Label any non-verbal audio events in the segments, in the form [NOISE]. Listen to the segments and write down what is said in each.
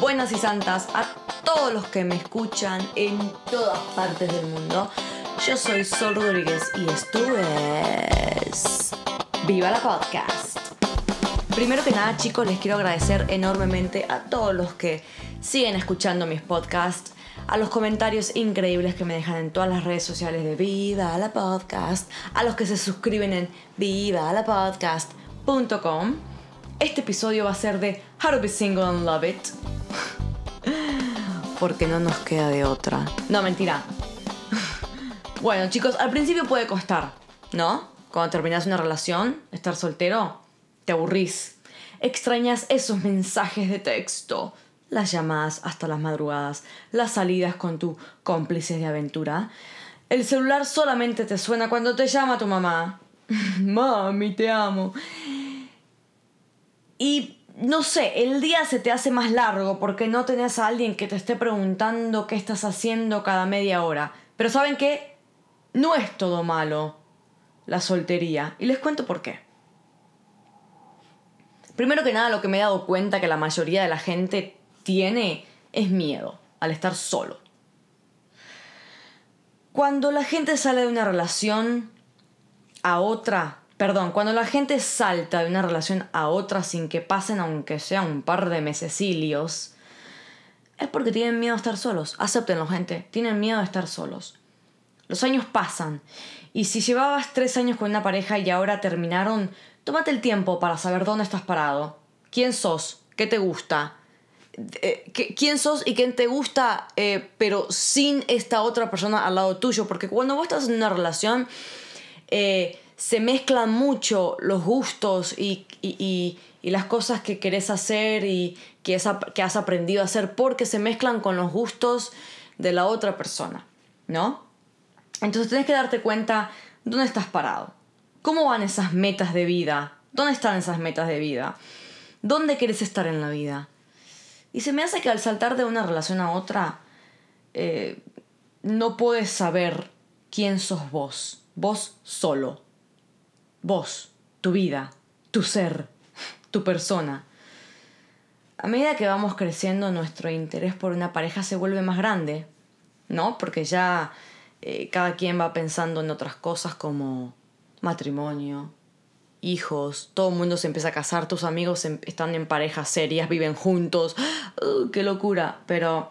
buenas y santas a todos los que me escuchan en todas partes del mundo. Yo soy Sol Rodríguez y esto es Viva la Podcast. Primero que nada, chicos, les quiero agradecer enormemente a todos los que siguen escuchando mis podcasts, a los comentarios increíbles que me dejan en todas las redes sociales de Viva la Podcast, a los que se suscriben en vivalapodcast.com. Este episodio va a ser de How to be single and love it. Porque no nos queda de otra. No, mentira. [LAUGHS] Bueno, chicos, al principio puede costar, ¿no? Cuando terminas una relación, estar soltero, te aburrís. Extrañas esos mensajes de texto, las llamadas hasta las madrugadas, las salidas con tu cómplice de aventura. El celular solamente te suena cuando te llama tu mamá. [LAUGHS] Mami, te amo. Y no sé, el día se te hace más largo porque no tenés a alguien que te esté preguntando qué estás haciendo cada media hora. Pero ¿saben qué? No es todo malo la soltería. Y les cuento por qué. Primero que nada, lo que me he dado cuenta que la mayoría de la gente tiene es miedo al estar solo. Cuando la gente sale de una relación a otra, perdón, cuando la gente salta de una relación a otra sin que pasen aunque sea un par de mesecilios, es porque tienen miedo a estar solos. Acéptenlo, gente. Tienen miedo a estar solos. Los años pasan. Y si llevabas tres años con una pareja y ahora terminaron, tómate el tiempo para saber dónde estás parado. ¿Quién sos? ¿Qué te gusta? Eh, quién sos y quién te gusta, eh, pero sin esta otra persona al lado tuyo. Porque cuando vos estás en una relación, eh, se mezclan mucho los gustos y, las cosas que querés hacer y que, que has aprendido a hacer porque se mezclan con los gustos de la otra persona, ¿no? Entonces tenés que darte cuenta dónde estás parado. ¿Cómo van esas metas de vida? ¿Dónde están esas metas de vida? ¿Dónde querés estar en la vida? Y se me hace que al saltar de una relación a otra, eh, no puedes saber quién sos vos. Vos solo. Vos, tu vida, tu ser, tu persona. A medida que vamos creciendo, nuestro interés por una pareja se vuelve más grande, ¿no? Porque ya eh, cada quien va pensando en otras cosas como matrimonio, hijos, todo el mundo se empieza a casar, tus amigos em, están en parejas serias, viven juntos, ¡Uh, ¡qué locura! Pero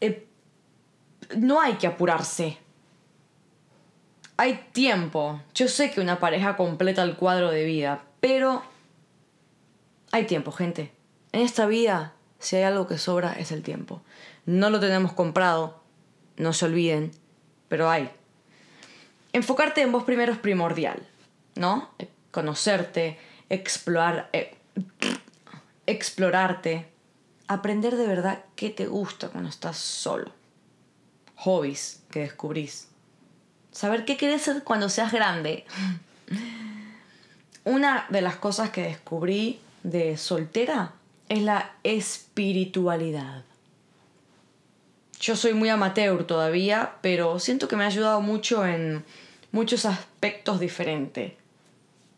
eh, no hay que apurarse. Hay tiempo. Yo sé que una pareja completa el cuadro de vida, pero hay tiempo, gente. En esta vida, si hay algo que sobra, es el tiempo. No lo tenemos comprado, no se olviden, pero hay. Enfocarte en vos primero es primordial. ¿no? Conocerte, explorar, eh, explorarte, aprender de verdad qué te gusta cuando estás solo. Hobbies que descubrís. Saber qué querés ser cuando seas grande. Una de las cosas que descubrí de soltera es la espiritualidad. Yo soy muy amateur todavía, pero siento que me ha ayudado mucho en muchos aspectos diferentes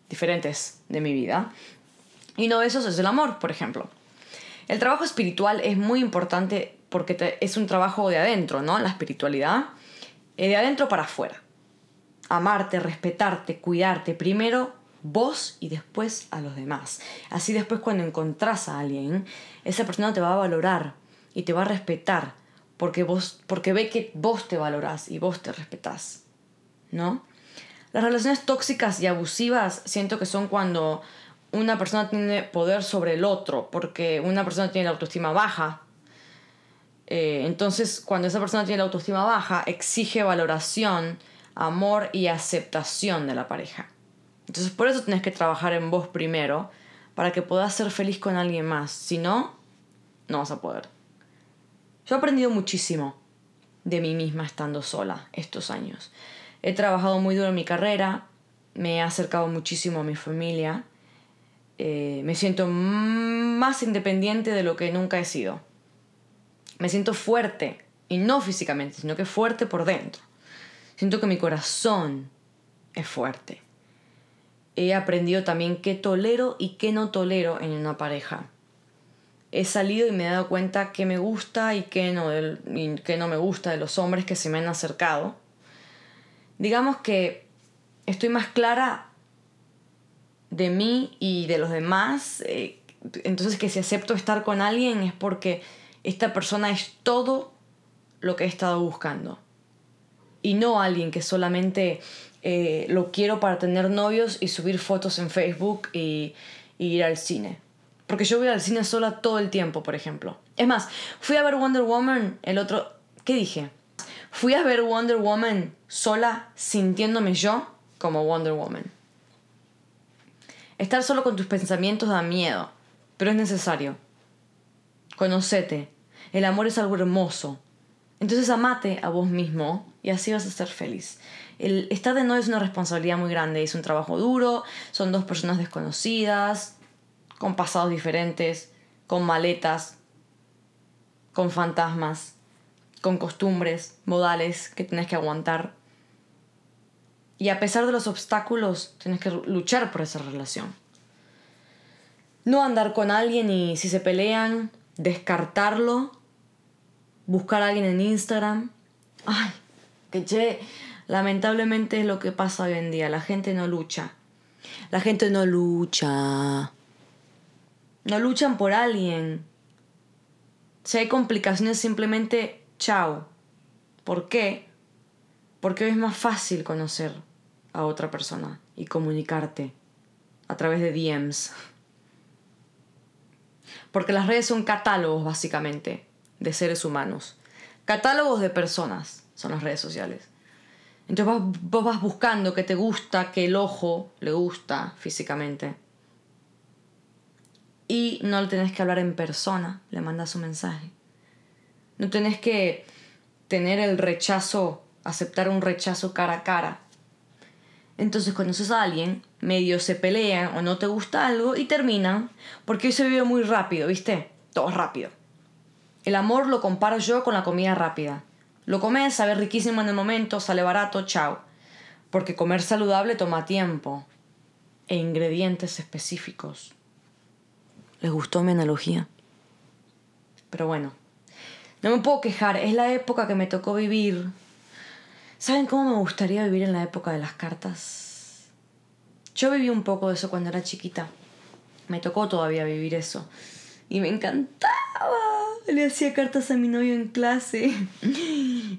diferentes de mi vida. Y uno de esos es el amor, por ejemplo. El trabajo espiritual es muy importante porque es un trabajo de adentro, ¿no? La espiritualidad. Eh, de adentro para afuera. Amarte, respetarte, cuidarte. Primero vos y después a los demás. Así después cuando encontrás a alguien, esa persona te va a valorar y te va a respetar porque, vos, porque ve que vos te valorás y vos te respetás. ¿No? Las relaciones tóxicas y abusivas siento que son cuando una persona tiene poder sobre el otro, porque una persona tiene la autoestima baja. Eh, entonces, cuando esa persona tiene la autoestima baja, exige valoración, amor y aceptación de la pareja. Entonces, por eso tienes que trabajar en vos primero, para que puedas ser feliz con alguien más. Si no, no vas a poder. Yo he aprendido muchísimo de mí misma estando sola estos años. He trabajado muy duro en mi carrera, me he acercado muchísimo a mi familia, eh, me siento más independiente de lo que nunca he sido. Me siento fuerte, y no físicamente, sino que fuerte por dentro. Siento que mi corazón es fuerte. He aprendido también qué tolero y qué no tolero en una pareja. he salido y me he dado cuenta que me gusta y que no, no me gusta de los hombres que se me han acercado. Digamos que estoy más clara de mí y de los demás. Eh, entonces que si acepto estar con alguien es porque esta persona es todo lo que he estado buscando. Y no alguien que solamente eh, lo quiero para tener novios y subir fotos en Facebook y, y ir al cine. Porque yo voy al cine sola todo el tiempo, por ejemplo. Es más, fui a ver Wonder Woman el otro... ¿Qué dije? Fui a ver Wonder Woman sola sintiéndome yo como Wonder Woman. Estar solo con tus pensamientos da miedo, pero es necesario. Conocete. El amor es algo hermoso. Entonces amate a vos mismo y así vas a ser feliz. El estar de novio es una responsabilidad muy grande, es un trabajo duro, son dos personas desconocidas, con pasados diferentes, con maletas, con fantasmas, con costumbres, modales que tienes que aguantar. Y a pesar de los obstáculos, tienes que luchar por esa relación. No andar con alguien y si se pelean, descartarlo. Buscar a alguien en Instagram. Ay, que che, lamentablemente es lo que pasa hoy en día. La gente no lucha. La gente no lucha. No luchan por alguien. Si hay complicaciones, simplemente chao. ¿Por qué? Porque hoy es más fácil conocer a otra persona y comunicarte a través de DMs. Porque las redes son catálogos básicamente de seres humanos. Catálogos de personas son las redes sociales. Entonces vos, vas buscando que te gusta, que el ojo le gusta físicamente. Y no le tenés que hablar en persona, le mandas un mensaje. No tenés que tener el rechazo, aceptar un rechazo cara a cara. Entonces conoces a alguien, medio se pelean o no te gusta algo y terminan, porque hoy se vive muy rápido, ¿viste? Todo rápido. El amor lo comparo yo con la comida rápida. Lo comes, sabe riquísimo en el momento, sale barato, chao. Porque comer saludable toma tiempo e ingredientes específicos. ¿Les gustó mi analogía? Pero bueno, no me puedo quejar, es la época que me tocó vivir ¿Saben cómo me gustaría vivir en la época de las cartas? Yo viví un poco de eso cuando era chiquita. Me tocó todavía vivir eso. Y me encantaba. Le hacía cartas a mi novio en clase.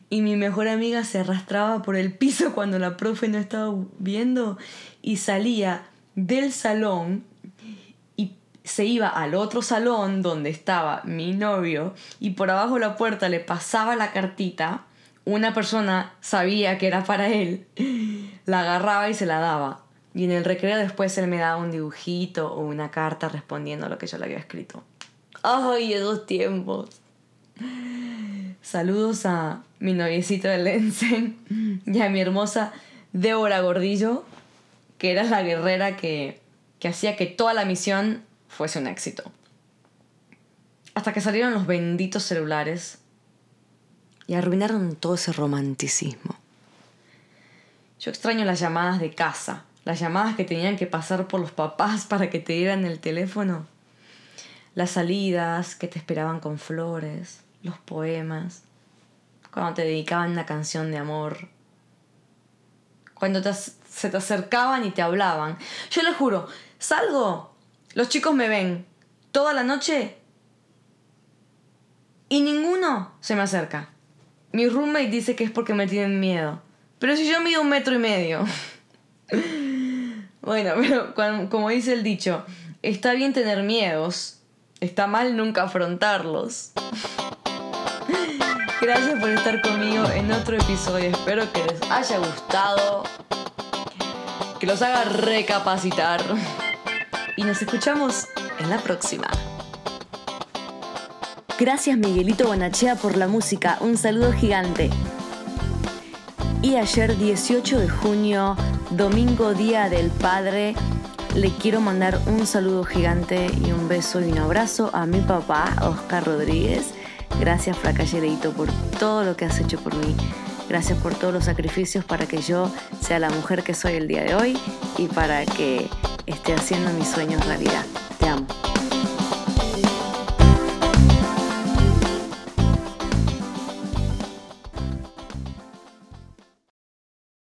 Y mi mejor amiga se arrastraba por el piso cuando la profe no estaba viendo. Y salía del salón y se iba al otro salón donde estaba mi novio. Y por abajo de la puerta le pasaba la cartita una persona sabía que era para él, la agarraba y se la daba. Y en el recreo después él me daba un dibujito o una carta respondiendo a lo que yo le había escrito. ¡Ay, esos tiempos! Saludos a mi noviecito de Lensen y a mi hermosa Débora Gordillo, que era la guerrera que, que hacía que toda la misión fuese un éxito. Hasta que salieron los benditos celulares y arruinaron todo ese romanticismo. Yo extraño las llamadas de casa, las llamadas que tenían que pasar por los papás para que te dieran el teléfono, las salidas que te esperaban con flores, los poemas, cuando te dedicaban una canción de amor, cuando se te acercaban y te hablaban. Yo les juro, salgo, los chicos me ven toda la noche y ninguno se me acerca. Mi roommate dice que es porque me tienen miedo. Pero si yo mido un metro y medio. [LAUGHS] bueno, pero como dice el dicho, está bien tener miedos, está mal nunca afrontarlos. Gracias por estar conmigo en otro episodio. Espero que les haya gustado. Que los haga recapacitar. Y nos escuchamos en la próxima. Gracias Miguelito Bonachea por la música, un saludo gigante. Y ayer 18 de junio, domingo Día del Padre, le quiero mandar un saludo gigante y un beso y un abrazo a mi papá, Oscar Rodríguez. Gracias Fracallereito por todo lo que has hecho por mí. Gracias por todos los sacrificios para que yo sea la mujer que soy el día de hoy y para que esté haciendo mis sueños realidad. Te amo.